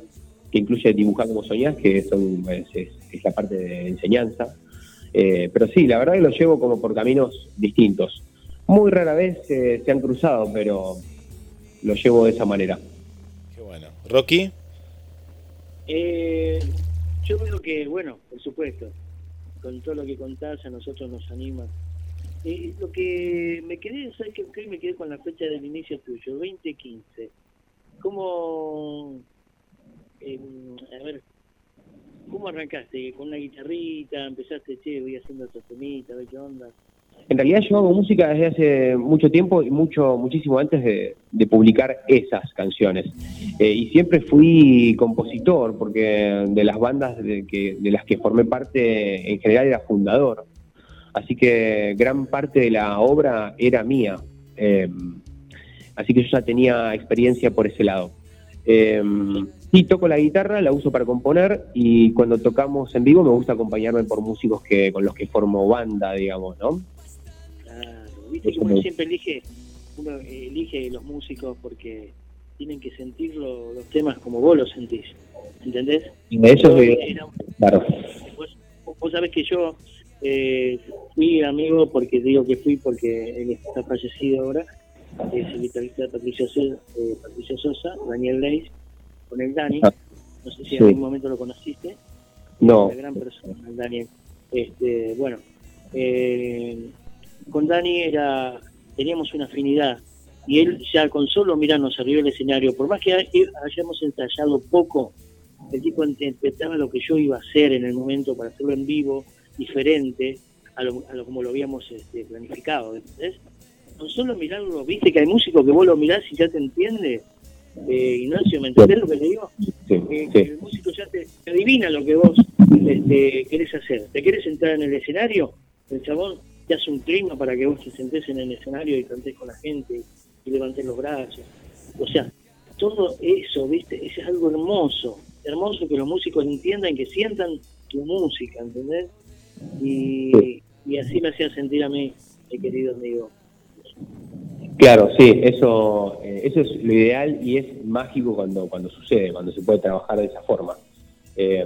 que incluye dibujar como soñás, que son, es, la parte de enseñanza. Eh, pero sí, la verdad que lo llevo como por caminos distintos. Muy rara vez eh, se han cruzado, pero lo llevo de esa manera. Qué bueno. ¿Rocky? Eh, yo creo que, bueno, por supuesto, con todo lo que contás a nosotros nos anima. Eh, lo que me quedé, ¿sabes qué? Me quedé con la fecha del inicio tuyo, 2015. ¿Cómo, eh, a ver, cómo arrancaste? ¿Con una guitarrita? ¿Empezaste, che, voy haciendo estos temitas, a qué onda? En realidad yo hago música desde hace mucho tiempo y mucho, muchísimo antes de, publicar esas canciones. Eh, y siempre fui compositor, porque de las bandas de, que, de las que formé parte en general era fundador. Así que gran parte de la obra era mía. Eh, así que yo ya tenía experiencia por ese lado. Eh, sí, toco la guitarra, la uso para componer y cuando tocamos en vivo me gusta acompañarme por músicos que con los que formo banda, digamos, ¿no? ¿Viste que uno siempre elige, uno elige los músicos porque tienen que sentir los temas como vos los sentís? ¿Entendés? Eso es claro. Vos, sabés que yo eh, fui amigo, porque digo que fui porque él está fallecido ahora, es el guitarrista de Patricia, eh, Patricia Sosa, Daniel Leis, con el Dani. Ah, no sé si en algún momento lo conociste. No. Una gran persona, el Daniel. Este, bueno, eh, con Dani era teníamos una afinidad y él ya con solo mirarnos arriba del escenario, por más que hayamos ensayado poco, el tipo interpretaba lo que yo iba a hacer en el momento para hacerlo en vivo, diferente a lo, como lo habíamos este, planificado. ¿entendés? Con solo mirarlo, viste que hay músicos que vos lo mirás y ya te entiende. Eh, Ignacio, ¿me entendés lo que te digo? Eh, el músico ya te, adivina lo que vos este, querés hacer. ¿Te querés entrar en el escenario? El chabón te hace un clima para que vos te sentés en el escenario y cantés con la gente y levantes los brazos. O sea, todo eso, ¿viste? es algo hermoso, hermoso que los músicos entiendan, que sientan tu música, ¿entendés? Y, así me hacía sentir a mí, mi querido amigo. Claro, sí, eso, eh, eso es lo ideal y es mágico cuando, cuando sucede, cuando se puede trabajar de esa forma. Eh,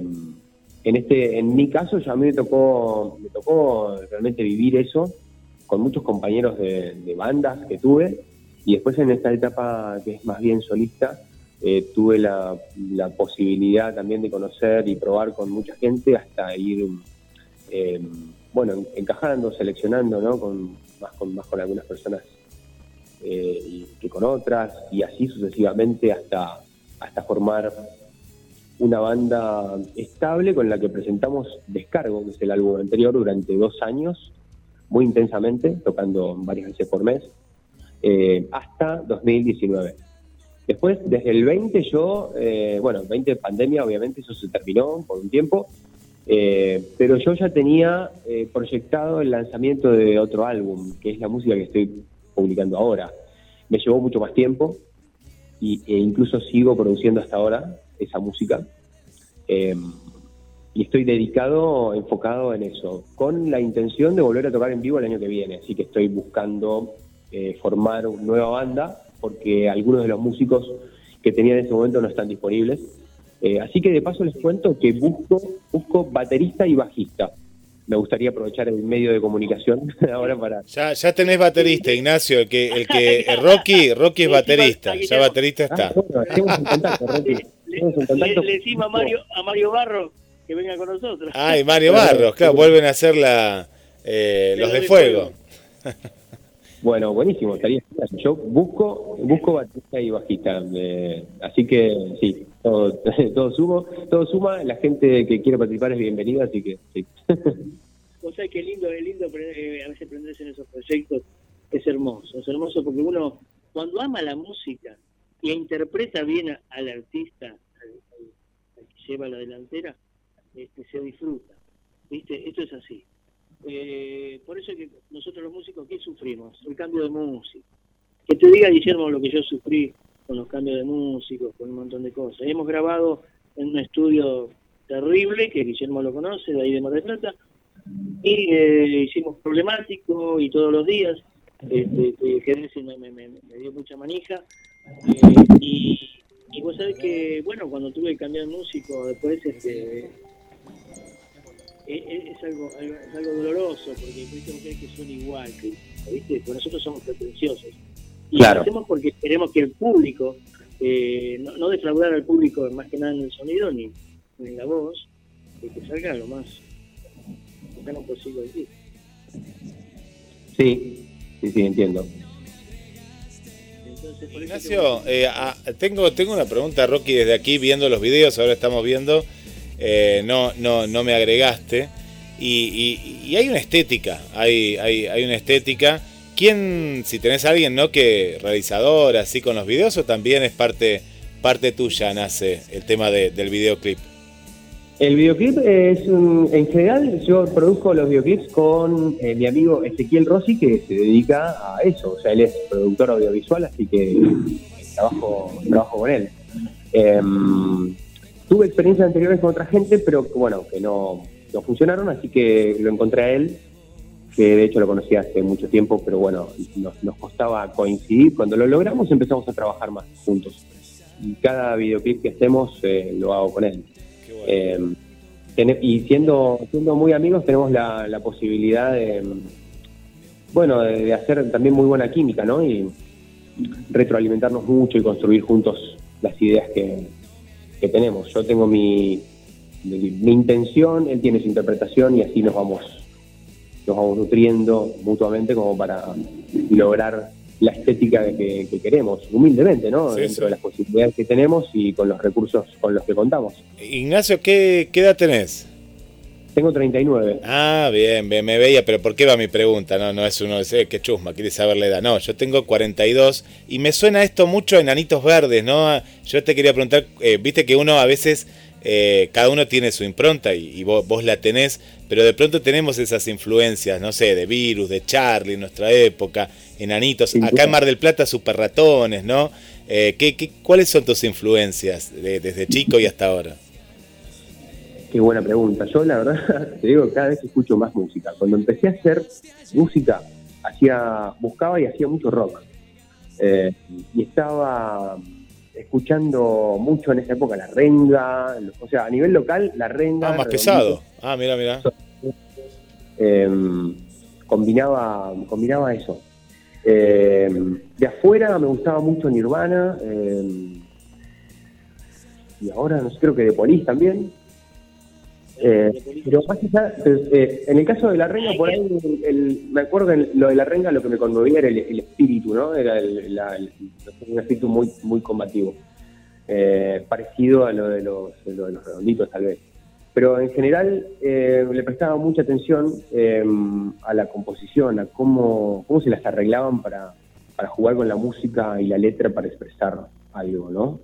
en este en mi caso ya a mí me tocó me tocó realmente vivir eso con muchos compañeros de, bandas que tuve y después en esta etapa que es más bien solista eh, tuve la, posibilidad también de conocer y probar con mucha gente hasta ir eh, bueno encajando seleccionando no con más con más con algunas personas eh, que con otras y así sucesivamente hasta hasta formar una banda estable con la que presentamos Descargo, que es el álbum anterior, durante dos años, muy intensamente, tocando varias veces por mes, eh, hasta 2019. Después, desde el 20 yo, eh, bueno, 20 pandemia, obviamente eso se terminó por un tiempo, eh, pero yo ya tenía proyectado el lanzamiento de otro álbum, que es la música que estoy publicando ahora. Me llevó mucho más tiempo y, e incluso sigo produciendo hasta ahora, esa música. Eh, y estoy dedicado, enfocado en eso, con la intención de volver a tocar en vivo el año que viene. Así que estoy buscando eh, formar una nueva banda, porque algunos de los músicos que tenía en ese momento no están disponibles. Eh, así que de paso les cuento que busco, busco baterista y bajista. Me gustaría aprovechar el medio de comunicación ahora para. Ya, ya tenés baterista, Ignacio, el que, el que Rocky, Rocky es baterista, ya baterista está. Ah, bueno, le, decimos a Mario, a Mario Barro que venga con nosotros. Ay, Mario Barros, claro, vuelven a hacer la, eh, los de fuego. Bueno, buenísimo, estaría Yo busco, busco baterista y bajista, eh, así que sí, todo, todo, sumo, todo suma, la gente que quiere participar es bienvenida, así que sí. O sea, qué lindo, es lindo eh, a veces prenderse en esos proyectos, es hermoso, es hermoso porque uno, cuando ama la música, y interpreta bien al artista, al, que lleva la delantera, este, se disfruta. ¿Viste? Esto es así. Eh, por eso es que nosotros los músicos, ¿qué sufrimos? El cambio de música. que te diga, Guillermo, lo que yo sufrí con los cambios de músicos, con un montón de cosas. Hemos grabado en un estudio terrible, que Guillermo lo conoce, de ahí de Mar del Plata, y eh, hicimos problemático y todos los días, este, que me, dio mucha manija, eh, y, vos sabés que, bueno, cuando tuve que cambiar de músico, después este, e, e, es, algo, es algo doloroso, porque hay que son igual, ¿viste? Porque nosotros somos pretenciosos. Y lo hacemos porque queremos que el público, eh, no, no, defraudar al público más que nada en el sonido ni, en la voz, que salga lo más no posible decir. Sí, sí, sí, entiendo. Ignacio, eh, ah, tengo, tengo una pregunta, Rocky, desde aquí viendo los videos, ahora estamos viendo, eh, no, no, no me agregaste, y, y, hay una estética, hay, hay, hay una estética ¿Quién, si tenés a alguien, ¿no? Que realizador así con los videos o también es parte, parte tuya, nace el tema del videoclip? El videoclip es, en general, yo produzco los videoclips con eh, mi amigo Ezequiel Rossi, que se dedica a eso. O sea, él es productor audiovisual, así que trabajo, trabajo con él. Em, tuve experiencias anteriores con otra gente, pero bueno, que no, no funcionaron, así que lo encontré a él que de hecho lo conocí hace mucho tiempo, pero bueno, nos, costaba coincidir. Cuando lo logramos empezamos a trabajar más juntos. Y cada videoclip que hacemos eh, lo hago con él. Eh, y siendo, siendo muy amigos tenemos la, posibilidad de, bueno, de, hacer también muy buena química, ¿no? Y retroalimentarnos mucho y construir juntos las ideas que, que tenemos. Yo tengo mi, mi intención, él tiene su interpretación y así nos vamos nos vamos nutriendo mutuamente como para lograr la estética que, queremos, humildemente, ¿no? Dentro de las posibilidades que tenemos y con los recursos con los que contamos. Ignacio, ¿qué, edad tenés? Tengo 39. Ah, bien, bien, me veía, pero ¿por qué va mi pregunta? No, no es uno de qué chusma, quiere saber la edad. No, yo tengo 42 y me suena esto mucho en Anitos Verdes, ¿no? Yo te quería preguntar, eh, viste que uno a veces eh, cada uno tiene su impronta y, vos, la tenés, pero de pronto tenemos esas influencias, no sé, de Virus, de Charlie en nuestra época, enanitos, acá en Mar del Plata super ratones, ¿no? Eh, ¿qué, cuáles son tus influencias desde chico y hasta ahora? Qué buena pregunta. Yo la verdad te digo, cada vez escucho más música. Cuando empecé a hacer música, hacía, buscaba y hacía mucho rock. Eh, y estaba escuchando mucho en esa época la renga, o sea, a nivel local, la renga. Ah, más pesado. Ah, mira, mira. Em, combinaba, combinaba eso. Em, de afuera me gustaba mucho Nirvana. Em, y ahora, no sé, creo que de Polis también. Eh, pero más allá, eh, en el caso de la renga, por ahí, me acuerdo en lo de la renga, lo que me conmovía era el, espíritu, ¿no? Era el, un espíritu muy, muy combativo, eh, parecido a lo de, los, de los redonditos, tal vez. Pero en general le prestaba mucha atención a la composición, a cómo, cómo se las arreglaban para, para jugar con la música y la letra para expresar algo, ¿no?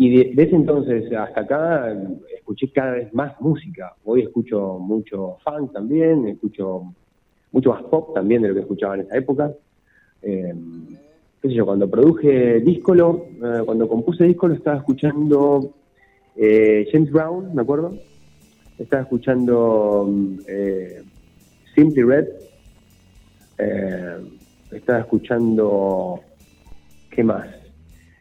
Y de, ese entonces hasta acá escuché cada vez más música. Hoy escucho mucho funk también, escucho mucho más pop también de lo que escuchaba en esa época. Eh, cuando produje Díscolo, eh, cuando compuse Díscolo estaba escuchando eh, James Brown, me acuerdo. Estaba escuchando Simply Red. estaba escuchando... ¿Qué más?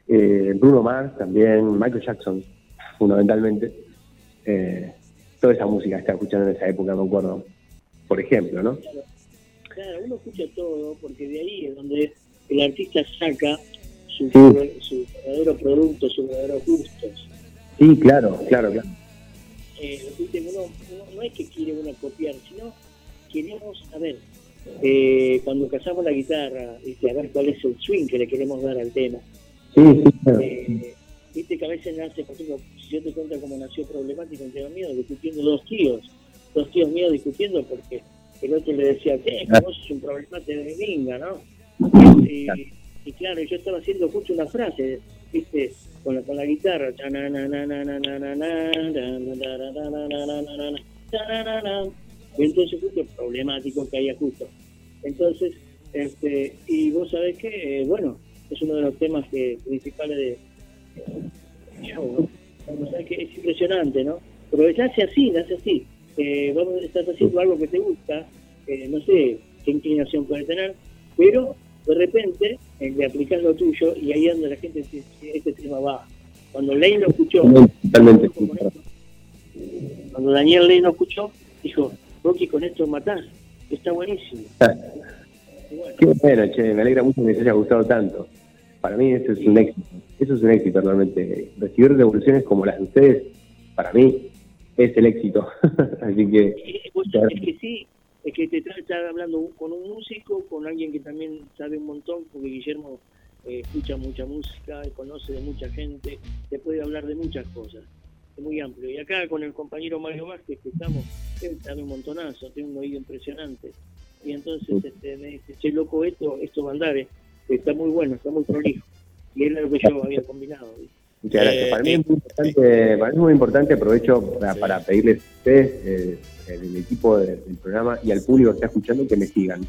Eh, Bruno Mars también, Michael Jackson, fundamentalmente. Eh, toda esa música que estaba escuchando en esa época, me acuerdo, por ejemplo, ¿no? Claro, uno escucha todo, porque de ahí es donde el artista saca su, su verdadero producto, sus verdaderos gustos. Sí, claro, claro, claro. Eh, uno, no es que quiere uno copiar, sino queremos, a ver, eh, cuando cazamos la guitarra, a ver cuál es el swing que le queremos dar al tema. Sí, sí, eh, Viste que a veces nace, por ejemplo, si yo te cuento cómo nació problemático entre mío, discutiendo dos tíos, dos tíos míos discutiendo porque el otro le decía, que vos sos un problemático de minga, ¿no? Y, y, claro, yo estaba haciendo justo una frase, viste, con la, con la guitarra, y entonces justo problemático que había justo. Entonces, Este, y vos sabés que, eh, bueno, es uno de los temas que, principales de show, ¿no? que es impresionante, ¿no? Pero nace así, nace así. Eh, vos estás haciendo algo que te gusta, eh, no sé qué inclinación puede tener, pero de repente eh, le aplicás lo tuyo y ahí anda la gente dice, este tema va. Cuando Ley lo escuchó, Totalmente. cuando Daniel Ley lo escuchó, dijo, Rocky con esto matás, está buenísimo. Qué bueno, che, me alegra mucho que les haya gustado tanto. Para mí eso es un éxito, eso es un éxito realmente. Recibir devoluciones como las de ustedes, para mí, es el éxito. Así que... Es que sí, es que te estás hablando con un músico, con alguien que también sabe un montón, porque Guillermo eh, escucha mucha música, conoce de mucha gente, te puede hablar de muchas cosas. Es muy amplio. Y acá con el compañero Mario Vázquez, que estamos, él sabe un montonazo, tiene un oído impresionante y entonces este, me dice, che, loco, esto, esto va a andar, eh, está muy bueno, está muy prolijo. Y era lo que yo había combinado. Muchas gracias. para, mí es muy importante, para mí es muy importante, aprovecho para, pedirles a ustedes, eh, el equipo del programa y al público que está escuchando que me sigan.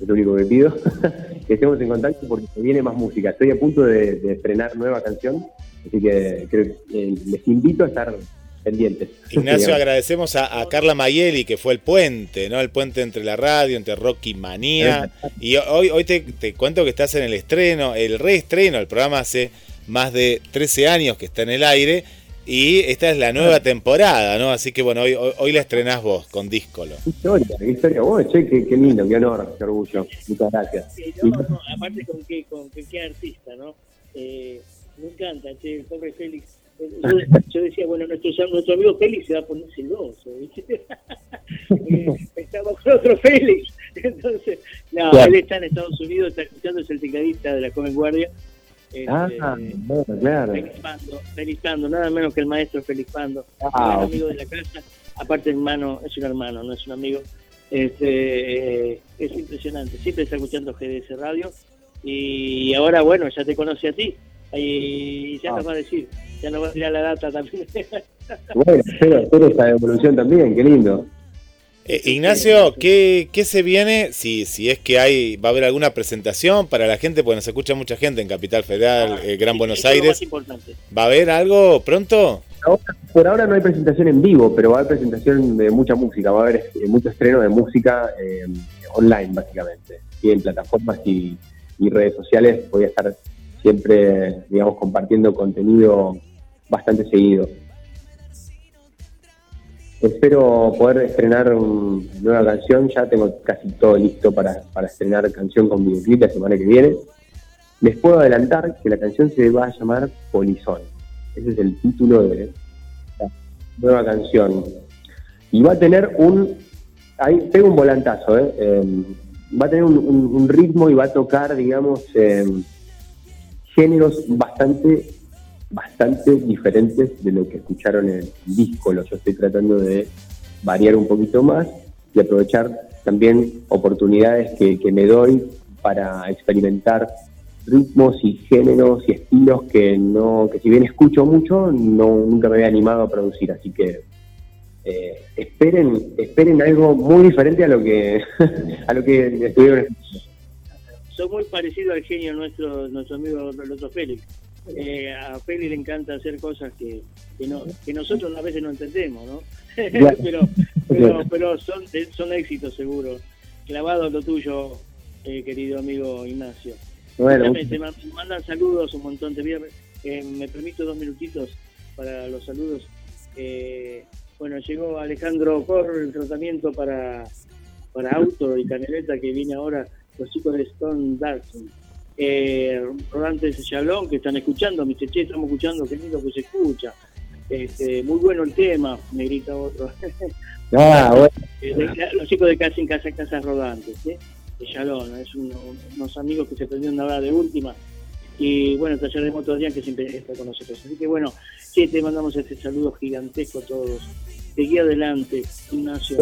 Es lo único que pido, que estemos en contacto porque viene más música. Estoy a punto de, de estrenar nueva canción, así que creo, eh, les invito a estar pendientes. Ignacio, agradecemos a, Carla Mayeli, que fue el puente, ¿no? El puente entre la radio, entre Rocky Manía. Y hoy, hoy te, cuento que estás en el estreno, el reestreno, el programa hace más de 13 años que está en el aire. Y esta es la nueva temporada, ¿no? Así que bueno, hoy, hoy, la estrenás vos con Díscolo. Qué historia, qué historia. Oh, che, qué, lindo, qué honor, qué orgullo. Muchas gracias. aparte con qué, con qué, artista, ¿no? Eh, me encanta, che, el pobre Félix yo, decía, bueno, nuestro, nuestro amigo Félix se va a poner celoso, Estamos con otro Félix. Entonces, no, él está en Estados Unidos, está escuchando, es el tecladista de la Comen Guardia. ah, este, bueno, claro. Félix Pando, nada menos que el maestro Félix Pando, ah, amigo de la casa, aparte hermano, es un hermano, no es un amigo. Este, eh, es impresionante, siempre está escuchando GDS Radio y ahora, bueno, ya te conoce a ti y ya nos va a decir ya no va a tirar la data también. bueno, espero, esa evolución también, qué lindo. Eh, Ignacio, ¿qué, ¿qué, se viene? Si, si es que hay, va a haber alguna presentación para la gente, porque nos escucha mucha gente en Capital Federal, ah, eh, Gran Buenos Aires. ¿Va a haber algo pronto? por ahora no hay presentación en vivo, pero va a haber presentación de mucha música, va a haber eh, mucho estreno de música online, básicamente. Y en plataformas y, y redes sociales voy a estar siempre, digamos, compartiendo contenido bastante seguido. Espero poder estrenar una nueva canción, ya tengo casi todo listo para, estrenar canción con videoclip la semana que viene. Les puedo adelantar que la canción se va a llamar Polizón. Ese es el título de la nueva canción. Y va a tener un... Ahí tengo un volantazo, ¿eh? Em, va a tener un, ritmo y va a tocar, digamos, em, géneros bastante bastante diferentes de lo que escucharon en el disco. Yo estoy tratando de variar un poquito más y aprovechar también oportunidades que, me doy para experimentar ritmos y géneros y estilos que no que si bien escucho mucho no nunca me había animado a producir así que eh, esperen esperen algo muy diferente a lo que a lo que estuvieron son muy parecido al genio nuestro nuestro amigo Loto Félix eh, a Feli le encanta hacer cosas que, que, no, que nosotros a veces no entendemos, ¿no? pero pero, pero son, son éxitos seguro. Clavado lo tuyo, eh, querido amigo Ignacio. Bueno. Te mandan saludos un montón. Te eh, me permito dos minutitos para los saludos. Eh, bueno, llegó Alejandro Corro el tratamiento para, para auto y camioneta que viene ahora los chicos de Stone Darkson eh, rodantes Chablón que están escuchando, me dice, che, estamos escuchando, qué lindo que se escucha. Este, muy bueno el tema, me grita otro. Ah, eh, los chicos de Casa en Casa, Casas Rodantes, ¿eh? de Chalón, es unos amigos que se prendieron ahora de última. Y bueno, taller de moto que siempre está con nosotros. Así que bueno, sí, te mandamos este saludo gigantesco a todos. Seguí adelante, Ignacio.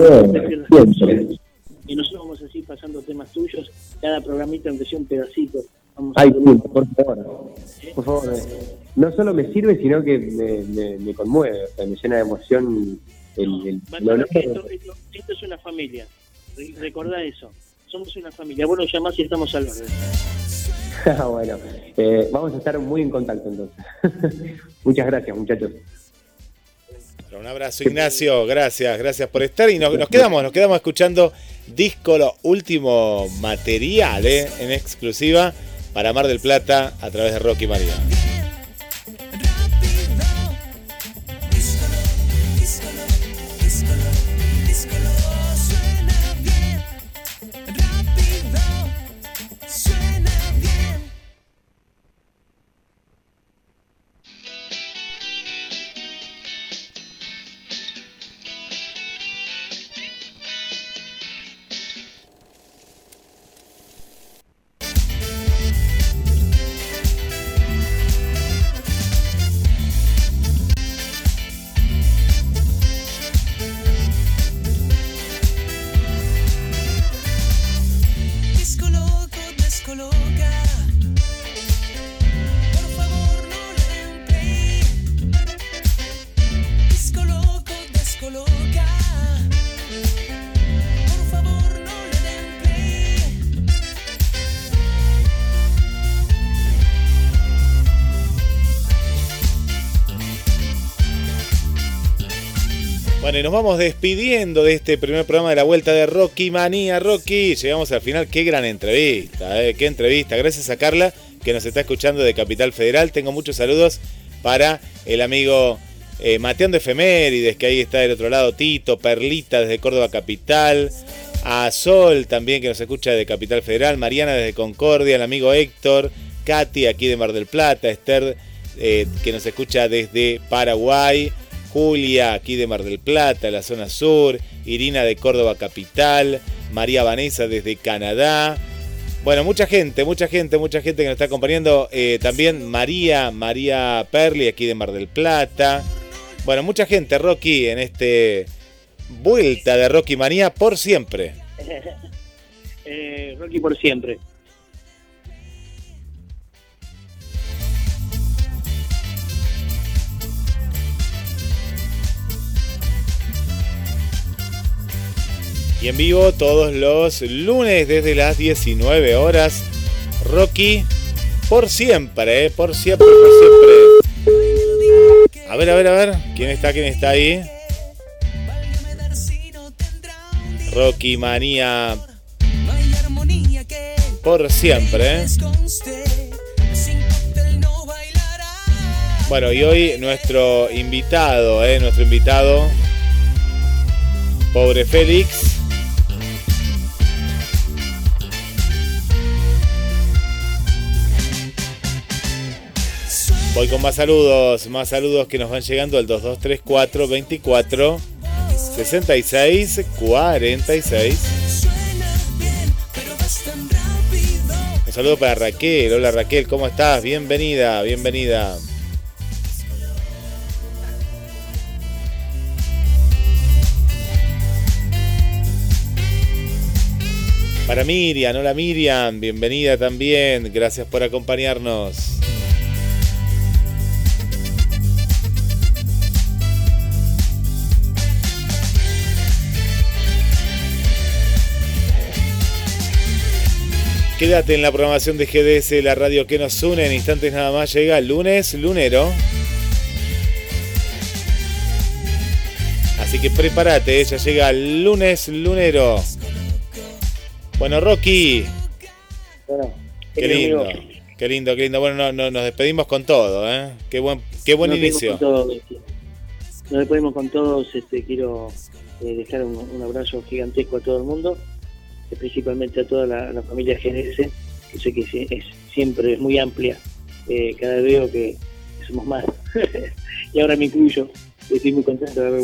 Y nosotros vamos así pasando temas tuyos, cada programita aunque sea un pedacito, Ay, por favor. Por favor. Eh, no solo me sirve, sino que me, me, conmueve, me llena de emoción el, esto, es una familia. Recordá eso. somos una familia. Bueno, llamás y estamos al orden. bueno, eh, vamos a estar muy en contacto entonces. Muchas gracias, muchachos. Un abrazo, Ignacio. Gracias, gracias por estar. Y nos, quedamos, nos quedamos escuchando disco, lo último material eh, en exclusiva para Mar del Plata a través de Rocky María. Nos vamos despidiendo de este primer programa de la vuelta de Rocky Manía. Rocky, llegamos al final. Qué gran entrevista, eh, qué entrevista. Gracias a Carla que nos está escuchando de Capital Federal. Tengo muchos saludos para el amigo eh, Mateón de Efemérides, que ahí está del otro lado, Tito, Perlita desde Córdoba Capital, a Sol también que nos escucha de Capital Federal, Mariana desde Concordia, el amigo Héctor, Katy aquí de Mar del Plata, Esther eh, que nos escucha desde Paraguay. Julia, aquí de Mar del Plata, la zona sur, Irina de Córdoba Capital, María Vanessa desde Canadá. Bueno, mucha gente, mucha gente, mucha gente que nos está acompañando. Eh, también María, María Perli, aquí de Mar del Plata. Bueno, mucha gente, Rocky, en este vuelta de Rocky Manía por siempre. Eh, Rocky por siempre. Y en vivo todos los lunes desde las 19 horas. Rocky, por siempre, por siempre, por siempre. A ver, a ver, a ver, ¿quién está, quién está ahí? Rocky Manía, por siempre. Bueno, y hoy nuestro invitado, ¿eh? nuestro invitado, pobre Félix. Voy con más saludos, más saludos que nos van llegando al 2234 24 66 46. Un saludo para Raquel. Hola Raquel, ¿cómo estás? Bienvenida, bienvenida. Para Miriam, hola Miriam, bienvenida también, gracias por acompañarnos. Quédate en la programación de GDS, la radio que nos une. En instantes nada más llega el lunes lunero. Así que prepárate, ya llega el lunes lunero. Bueno, Rocky. qué lindo, qué lindo, qué lindo. Bueno, nos despedimos con todo, ¿eh? Qué buen, qué buen inicio. nos despedimos con todos. Este, quiero eh, dejar un abrazo gigantesco a todo el mundo principalmente a toda la, familia GNS, que sé que es, siempre es muy amplia, eh, cada vez veo que somos más, y ahora me incluyo, estoy muy contento de haber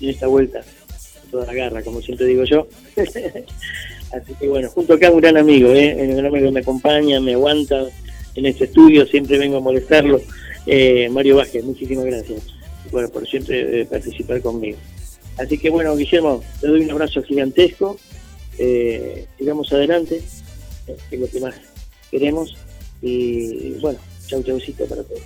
en esta vuelta, toda la garra, como siempre digo yo. Así que bueno, junto acá un gran amigo, ¿eh? un gran amigo que me acompaña, me aguanta en este estudio, siempre vengo a molestarlo, eh, Mario Vázquez, muchísimas gracias bueno, por siempre eh, participar conmigo. Así que bueno, Guillermo, te doy un abrazo gigantesco eh, sigamos adelante, eh, que es lo que más queremos. Y bueno, chau chaucito para todos.